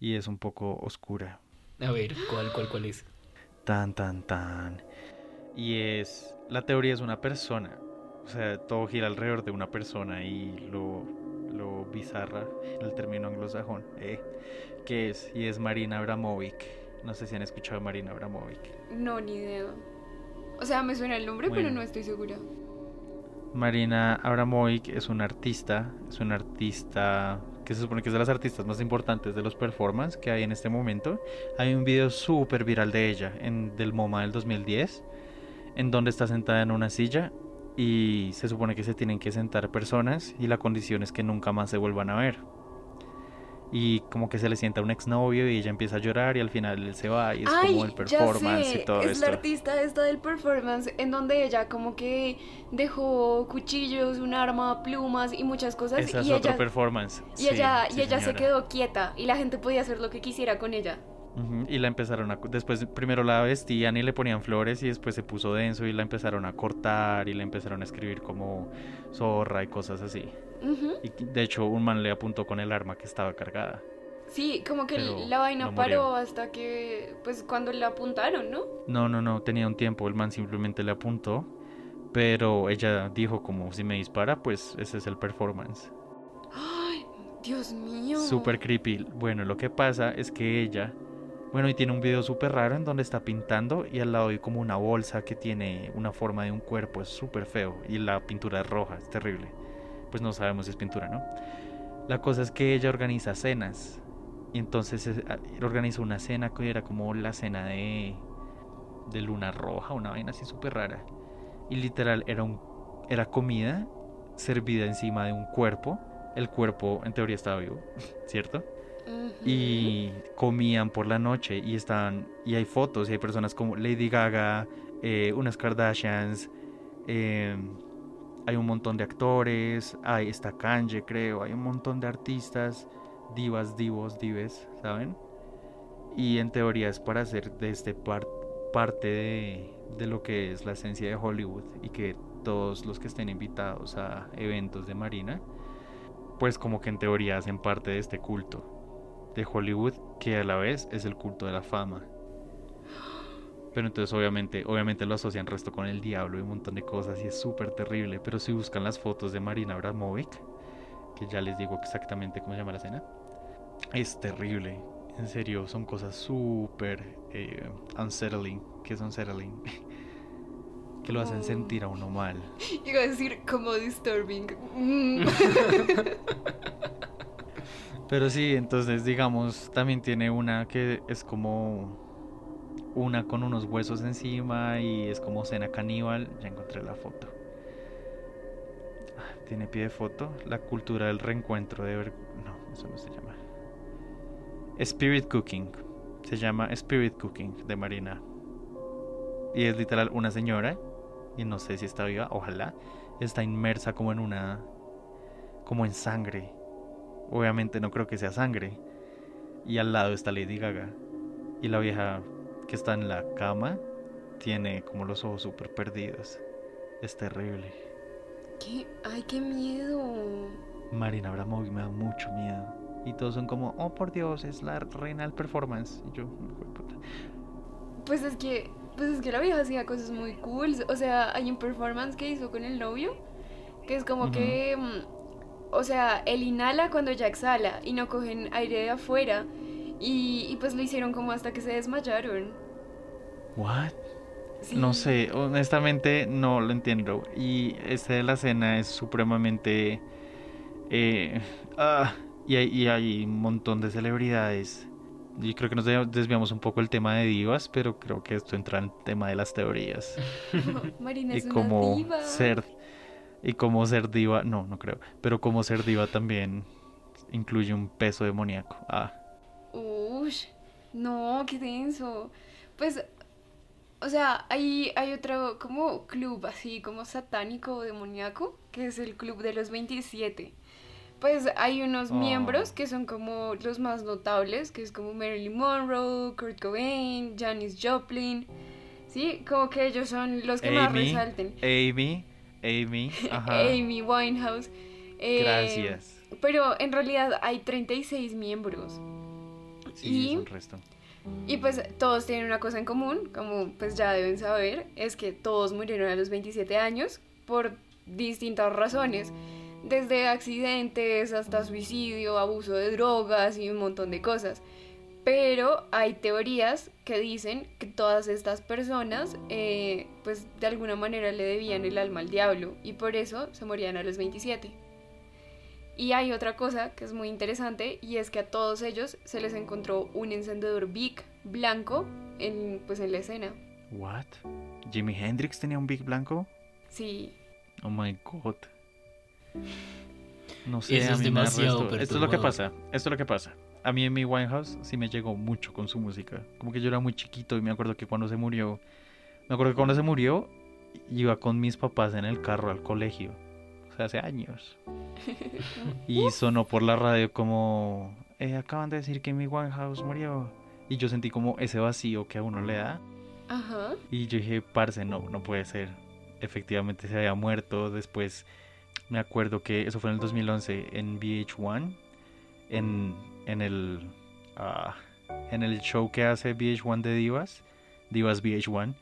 y es un poco oscura. A ver, ¿cuál, cuál, cuál es? Tan, tan, tan. Y es, la teoría es una persona. O sea, todo gira alrededor de una persona y lo, lo bizarra, el término anglosajón, eh, que es, y es Marina Abramovic. No sé si han escuchado a Marina Abramovic. No, ni idea. O sea, me suena el nombre, pero no estoy segura. Marina Abramovic es una artista, es una artista que se supone que es de las artistas más importantes de los performance que hay en este momento. Hay un video súper viral de ella en, del MoMA del 2010, en donde está sentada en una silla y se supone que se tienen que sentar personas y la condición es que nunca más se vuelvan a ver. Y como que se le sienta un exnovio y ella empieza a llorar y al final él se va y es como el performance y todo es esto. la artista esta del performance en donde ella como que dejó cuchillos, un arma, plumas y muchas cosas Esa es y otro ella performance. y Sí, ella sí, y ella se quedó quieta y la gente podía hacer lo que quisiera con ella. Y la empezaron a... Después primero la vestían y le ponían flores y después se puso denso y la empezaron a cortar y le empezaron a escribir como zorra y cosas así. Y de hecho un man le apuntó con el arma que estaba cargada. Sí, como que Pero la vaina no paró hasta que pues cuando la apuntaron, ¿no? No, no, no, tenía un tiempo, el man simplemente le apuntó, pero ella dijo como si me dispara, pues ese es el performance. Ay, Dios mío. Súper creepy. Bueno, lo que pasa es que ella, bueno, y tiene un video súper raro en donde está pintando y al lado hay como una bolsa que tiene una forma de un cuerpo, es súper feo y la pintura es roja, es terrible. Pues no sabemos si es pintura, ¿no? La cosa es que ella organiza cenas y entonces eh, ah, organizó una cena que era como la cena de, de luna roja, una vaina así súper rara. Y literal era, un, era comida servida encima de un cuerpo. El cuerpo en teoría estaba vivo, ¿cierto? Y comían por la noche y están y hay fotos y hay personas como Lady Gaga eh, unas Kardashians eh, hay un montón de actores hay está Kanye creo hay un montón de artistas divas divos dives saben y en teoría es para hacer de este par- parte de, de lo que es la esencia de Hollywood y que todos los que estén invitados a eventos de Marina pues como que en teoría hacen parte de este culto de Hollywood que a la vez es el culto de la fama. Pero entonces obviamente, obviamente lo asocian resto con el diablo y un montón de cosas y es súper terrible. Pero si buscan las fotos de Marina Abramovic, que ya les digo exactamente cómo se llama la escena, es terrible. En serio, son cosas súper eh, unsettling. que es unsettling? que lo hacen sentir a uno mal. Iba a decir como disturbing. Mm. Pero sí, entonces digamos, también tiene una que es como una con unos huesos encima y es como cena caníbal. Ya encontré la foto. Ah, Tiene pie de foto. La cultura del reencuentro de ver... No, eso no se llama. Spirit Cooking. Se llama Spirit Cooking de Marina. Y es literal una señora. Y no sé si está viva, ojalá. Está inmersa como en una... Como en sangre. Obviamente no creo que sea sangre. Y al lado está Lady Gaga. Y la vieja que está en la cama tiene como los ojos súper perdidos. Es terrible. ¿Qué? Ay, qué miedo. Marina Abramovic me da mucho miedo. Y todos son como, oh por Dios, es la reina del performance. Y yo, puta. Pues es que, pues es que la vieja hacía cosas muy cool. O sea, hay un performance que hizo con el novio, que es como que, o sea, él inhala cuando ya exhala y no cogen aire de afuera. Y, y pues lo hicieron como hasta que se desmayaron. ¿What? Sí. No sé, honestamente no lo entiendo. Y este de la escena es supremamente... eh, ah, y, hay, y hay un montón de celebridades. Y creo que nos de- desviamos un poco el tema de divas, pero creo que esto entra en el tema de las teorías. Marina y es una cómo diva. ser... Y cómo ser diva... No, no creo. Pero cómo ser diva también incluye un peso demoníaco. Ah, Ush, no, qué denso. Pues, o sea, hay, hay otro como club así como satánico o demoníaco, que es el club de los 27. Pues hay unos Oh. miembros que son como los más notables, que es como Marilyn Monroe, Kurt Cobain, Janis Joplin. Sí, como que ellos son los que más resalten. Amy, Amy, ajá. Amy Winehouse. eh, Gracias. Pero en realidad hay 36 miembros. Sí, y- es un resto. Y pues todos tienen una cosa en común, como pues ya deben saber, es que todos murieron a los 27 años por distintas razones, desde accidentes hasta suicidio, abuso de drogas y un montón de cosas. Pero hay teorías que dicen que todas estas personas eh, pues de alguna manera le debían el alma al diablo y por eso se morían a los 27. Y hay otra cosa que es muy interesante y es que a todos ellos se les encontró un encendedor Bic blanco en, pues, en la escena. What? ¿Jimi Hendrix tenía un Big Blanco? Sí, Oh my god. No sé, Eso a es demasiado. Esto es lo que pasa. Esto es lo que pasa. A mí en mi Winehouse sí me llegó mucho con su música. Como que yo era muy chiquito y me acuerdo que cuando se murió, me acuerdo que cuando se murió iba con mis papás en el carro al colegio. O sea, hace años. Y sonó por la radio como "Eh, acaban de decir que mi Winehouse murió. Y yo sentí como ese vacío que a uno le da. ajá. Y yo dije, parce, no, no puede ser. Efectivamente se había muerto. Después me acuerdo que eso fue en el 2011 en VH1. En, en, el, ah, en el show que hace VH1 de Divas. Divas VH1.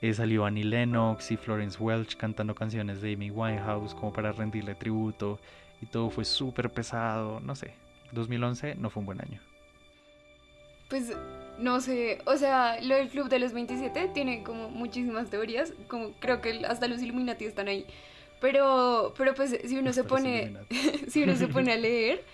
eh, salió Annie Lennox y Florence Welch cantando canciones de Amy Winehouse como para rendirle tributo. Y todo fue súper pesado. No sé. 2011 no fue un buen año. Pues no sé, o sea, lo del Club de los 27 tiene como muchísimas teorías, como creo que hasta los Illuminati están ahí. Pero, pero pues si uno se Hasta los pone, si uno se pone a leer,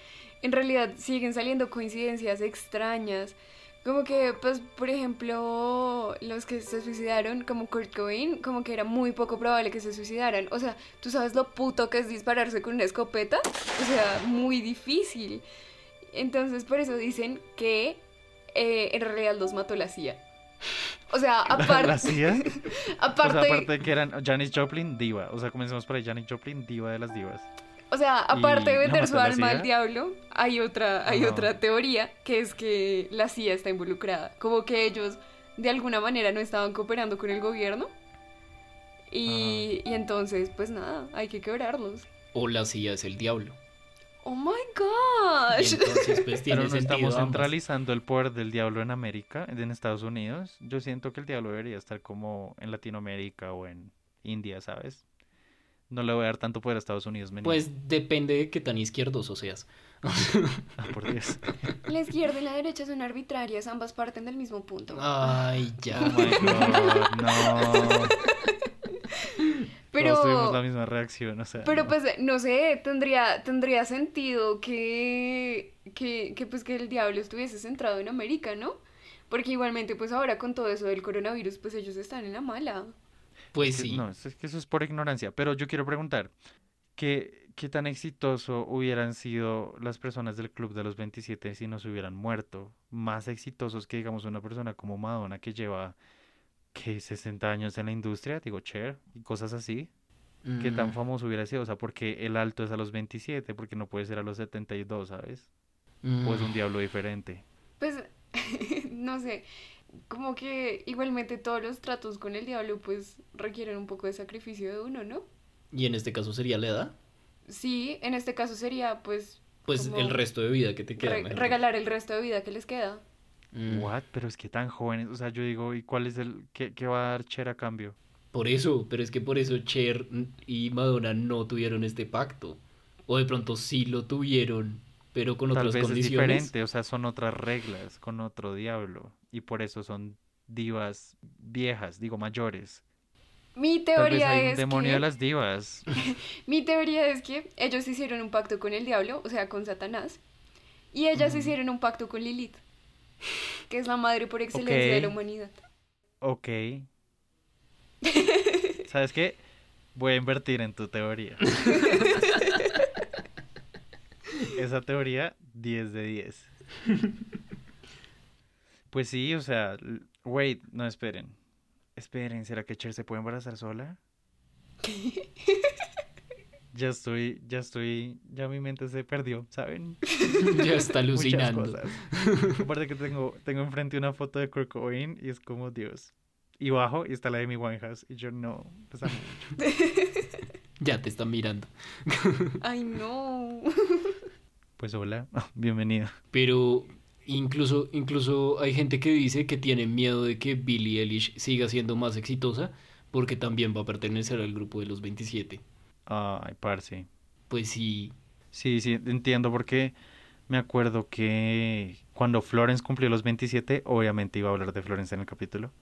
en realidad siguen saliendo coincidencias extrañas. Como que, pues, por ejemplo, los que se suicidaron, como Kurt Cobain, como que era muy poco probable que se suicidaran. O sea, ¿tú sabes lo puto que es dispararse con una escopeta? O sea, muy difícil. Entonces, por eso dicen que eh, en realidad los mató la CIA. O sea, aparte, ¿La CIA? aparte, O sea, aparte de que eran Janis Joplin, diva. O sea, comencemos por ahí. Janis Joplin, diva de las divas. O sea, aparte de ¿Y vender la su alma al diablo, hay otra, hay otra teoría que es que la CIA está involucrada. Como que ellos de alguna manera no estaban cooperando con el gobierno. Y, y entonces, pues nada, hay que quebrarlos. O la CIA es el diablo. Oh my gosh. entonces, pues tiene Pero no estamos ambas. centralizando el poder del diablo en América, en Estados Unidos. Yo siento que el diablo debería estar como en Latinoamérica o en India, ¿sabes? No le voy a dar tanto poder a Estados Unidos. menino. Pues depende de qué tan izquierdoso seas. Ah, por Dios. La izquierda y la derecha son arbitrarias, ambas parten del mismo punto. Ay, ya. Oh my god, no. Pero, Todos tuvimos la misma reacción, o sea. pero no. pues no sé, tendría, tendría sentido que, que, que pues que el diablo estuviese centrado en América, ¿no? Porque igualmente, pues ahora con todo eso del coronavirus, pues ellos están en la mala. Pues sí. No, es que eso es por ignorancia. Pero yo quiero preguntar, ¿qué, qué tan exitoso hubieran sido las personas del Club de los 27 si no se hubieran muerto? Más exitosos que, digamos, una persona como Madonna que lleva, que 60 años en la industria, digo, Cher, y cosas así. ¿Qué tan Mm, famoso hubiera sido? O sea, porque el alto es a los 27, porque no puede ser a los 72, ¿sabes? mm, O es un diablo diferente. Pues, no sé, como que igualmente todos los tratos con el diablo, pues requieren un poco de sacrificio de uno, ¿no? Y en este caso sería la edad. Sí, en este caso sería, pues, Pues el resto de vida que te queda. re- mejor regalar el resto de vida que les queda. Mm, What? Pero es que tan jóvenes, o sea, yo digo, ¿y cuál es el, qué, qué va a dar Cher a cambio? Por eso, pero es que por eso Cher y Madonna no tuvieron este pacto. O de pronto sí lo tuvieron, pero con Tal otras vez es condiciones. diferente, o sea, son otras reglas, con otro diablo, y por eso son divas viejas, digo, mayores. Mi Tal vez teoría hay un es demonio que... de las divas. Mi teoría es que ellos hicieron un pacto con el diablo, o sea, con Satanás, y ellas hicieron un pacto con Lilith, que es la madre por excelencia de la humanidad. Ok. ¿Sabes qué? Voy a invertir en tu teoría. Esa teoría, 10 de 10. Pues sí, o sea, wait, no esperen. Esperen, ¿será que Cher se puede embarazar sola? Ya estoy, ya estoy, ya mi mente se perdió, ¿saben? Ya está alucinando. Aparte que tengo, tengo enfrente una foto de Kurt Cobain y es como Dios. Y bajo y está la de mi Winehouse y yo no, amo mucho. Ya te están mirando. Ay, no. Pues hola, bienvenido. Pero incluso, incluso hay gente que dice que tiene miedo de que Billie Eilish siga siendo más exitosa porque también va a pertenecer al grupo de los 27. Ay, parce. Pues sí, Sí, sí, entiendo porque me acuerdo que cuando Florence cumplió los 27, obviamente iba a hablar de Florence en el capítulo.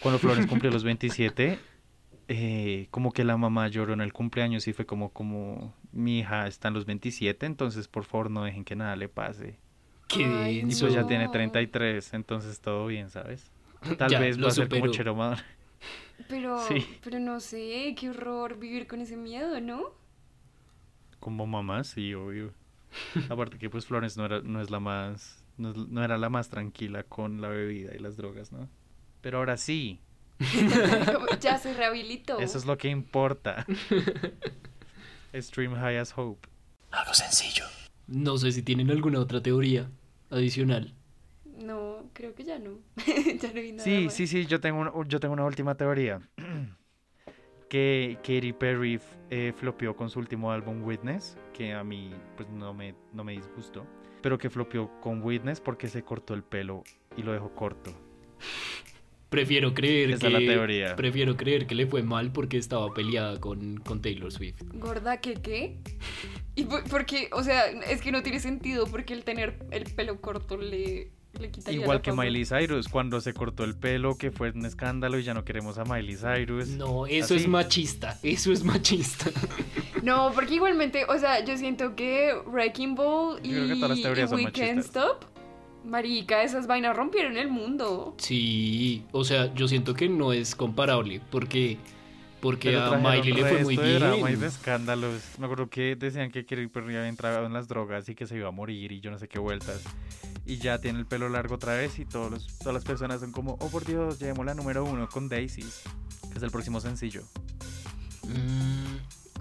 Cuando Florence cumplió los 27, eh, como que la mamá lloró en el cumpleaños y fue como, como, mi hija está en los 27, entonces por favor no dejen que nada le pase. Qué Y pues ya No. tiene 33, entonces todo bien, ¿sabes? Tal Ya, vez lo va a ser como. Chero. Pero, Sí. pero no sé, qué horror vivir con ese miedo, ¿no? Como mamá, sí, obvio. Aparte que pues Florence no era, no es la más, no, es- no era la más tranquila con la bebida y las drogas, ¿no? Pero ahora sí, ya se rehabilitó. eso es lo que importa. Stream High as Hope. No sé si tienen alguna otra teoría adicional. No, creo que ya no. ya no vi nada Sí, más. sí, sí, yo tengo, un- yo tengo una última teoría. que Katy Perry eh, flopeó con su último álbum Witness, que a mí pues no me, no me disgustó, pero que flopeó con Witness porque se cortó el pelo y lo dejó corto. Prefiero creer Esa que es la teoría. prefiero creer que le fue mal porque estaba peleada con, con Taylor Swift. ¿Gorda que qué? ¿Y por, porque, o sea, es que no tiene sentido porque el tener el pelo corto le, le quitaría Igual la que fama. Miley Cyrus, cuando se cortó el pelo, que fue un escándalo y ya no queremos a Miley Cyrus. No, eso Así. es machista, eso es machista. No, porque igualmente, o sea, yo siento que Wrecking Ball y, Yo creo que todas las y teorías son We Can't machistas. Stop, marica, esas vainas rompieron el mundo. Sí, o sea, yo siento que no es comparable porque porque a Miley le fue muy de drama y de bien. escándalos. Me acuerdo que decían que Katy Perry había entrado en las drogas y que se iba a morir y yo no sé qué vueltas. Y ya tiene el pelo largo otra vez y todos los- todas las personas son como, oh por Dios, llevemos la número uno con Daisies, que es el próximo sencillo. Mm,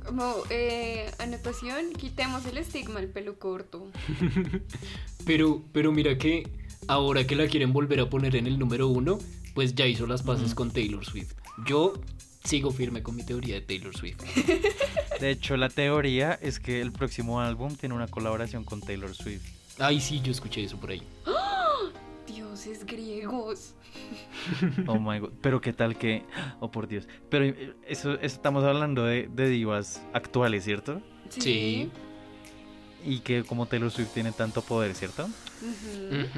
Como eh, anotación, quitemos el estigma del pelo corto. pero pero mira que ahora que la quieren volver a poner en el número uno, pues ya hizo las paces con Taylor Swift. Yo sigo firme con mi teoría de Taylor Swift. De hecho, la teoría es que el próximo álbum tiene una colaboración con Taylor Swift. Ay, sí, yo escuché eso por ahí. Dioses griegos. Oh my god. Pero qué tal que. Oh por Dios. Pero eh, eso, eso estamos hablando de, de divas actuales, ¿cierto? Sí. Y que como Taylor Swift tiene tanto poder, ¿cierto?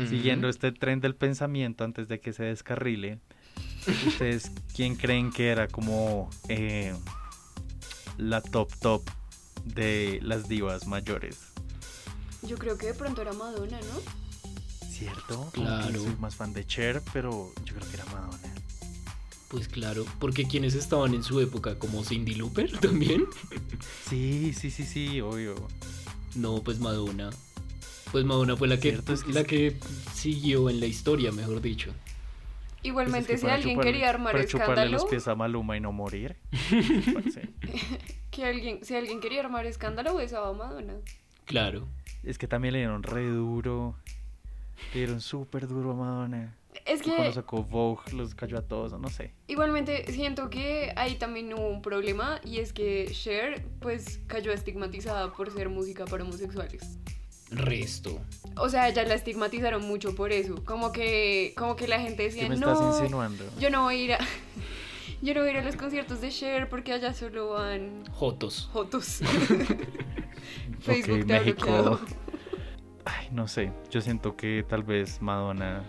Siguiendo este tren del pensamiento antes de que se descarrile, ¿ustedes quién creen que era como eh, la top top de las divas mayores? Yo creo que de pronto era Madonna, ¿no? ¿Cierto? Claro. Soy más fan de Cher, pero yo creo que era Madonna. Pues claro, porque quienes estaban en su época, como Cindy Looper también. Sí, sí, sí, sí, obvio. No, pues Madonna. Pues Madonna fue la que, Cierto, es que la que siguió en la historia, mejor dicho. Igualmente, Pues es que si alguien chuparle- quería armar para chuparle los escándalo, pies a Maluma y no morir. que alguien, si alguien quería armar escándalo, besaba a Madonna. Claro. es que también le dieron re duro. Le dieron súper duro a Madonna. Es Y cuando que sacó Vogue los cayó a todos, no sé. igualmente siento que ahí también hubo un problema y es que Cher pues cayó estigmatizada por ser música para homosexuales. Resto. O sea, ya la estigmatizaron mucho por eso. Como que, como que la gente ¿Qué decía, me estás no, insinuando? yo no voy a ir a, yo no voy a ir a los conciertos de Cher porque allá solo van Jotos. fotos. Ok, Facebook te ha México. bloqueado. Ay, no sé. Yo siento que tal vez Madonna.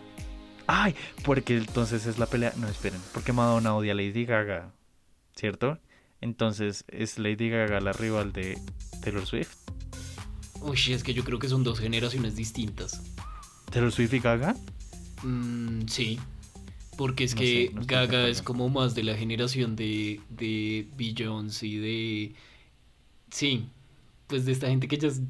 Ay, porque entonces es la pelea. No, esperen. Porque Madonna odia a Lady Gaga. ¿Cierto? Entonces, ¿es Lady Gaga la rival de Taylor Swift? Uy, es que yo creo que son dos generaciones distintas. ¿Taylor Swift y Gaga? Mm, sí. Porque es No que sé, no Gaga es como más de la generación de, de Beyoncé y de... Sí, pues de esta gente que ya es,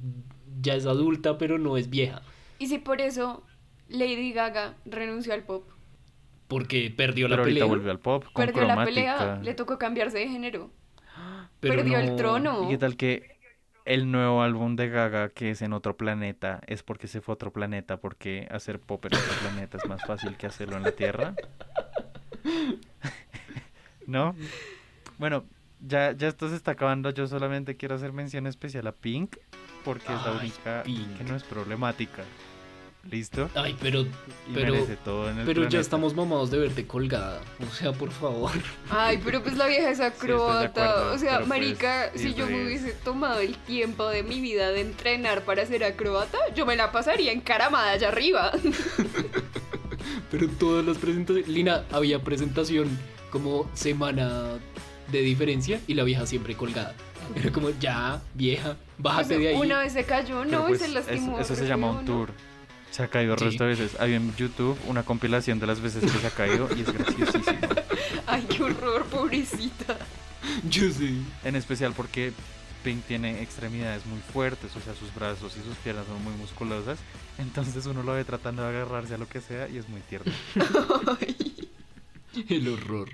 ya es adulta pero no es vieja. Y si por eso Lady Gaga renunció al pop, Porque perdió Pero la ahorita pelea. volvió al pop con perdió la pelea, le tocó cambiarse de género. pero perdió el no- trono. ¿Y qué tal que el nuevo álbum de Gaga, que es en otro planeta, es porque se fue a otro planeta? Porque hacer pop en otro planeta es más fácil que hacerlo en la Tierra. ¿No? Bueno, ya, ya esto se está acabando. Yo solamente quiero hacer mención especial a Pink, porque es la única Pink. que no es problemática. ¿Listo? Ay, pero, Y pero, merece todo en el pero ya estamos mamados de verte colgada. O sea, por favor. Ay, pero pues la vieja es acróbata. o sea, pues, marica, si yo me hubiese tomado el tiempo de mi vida de entrenar para ser acróbata, yo me la pasaría encaramada allá arriba. Pero todas las presentaciones. Lina, había presentación como semana de diferencia y la vieja siempre colgada. Era como, ya, vieja, bájate de ahí. Una vez se cayó, no, pues, y se lastimó. Eso, eso se llama un tour. Se ha caído el Sí. resto de veces. Hay en YouTube una compilación de las veces que se ha caído y es graciosísimo. Ay, qué horror, pobrecita. Yo sé. En especial porque Pink tiene extremidades muy fuertes, o sea, sus brazos y sus piernas son muy musculosas. Entonces uno lo ve tratando de agarrarse a lo que sea y es muy tierno. El horror.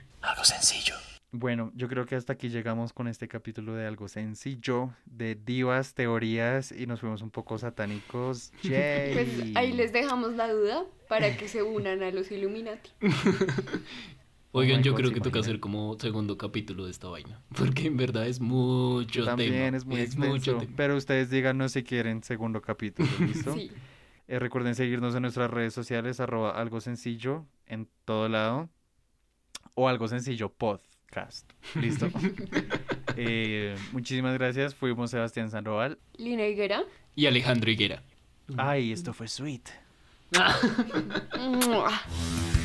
Bueno, yo creo que hasta aquí llegamos con este capítulo de algo sencillo, de divas, teorías y nos fuimos un poco satánicos. Yay. Pues ahí les dejamos la duda para que se unan a los Illuminati. Oigan, my yo God, creo ¿se que toca hacer como segundo capítulo de esta vaina. Porque en verdad es mucho También tema. es muy mucho extenso, tema. pero ustedes díganos si quieren segundo capítulo, ¿listo? Sí. Eh, recuerden seguirnos en nuestras redes sociales, arroba algo sencillo en todo lado. O algo sencillo podcast. ¿Listo? Eh, muchísimas gracias. Fuimos Sebastián Sandoval. Lina Higuera. Y Alejandro Higuera. Ay, esto fue sweet.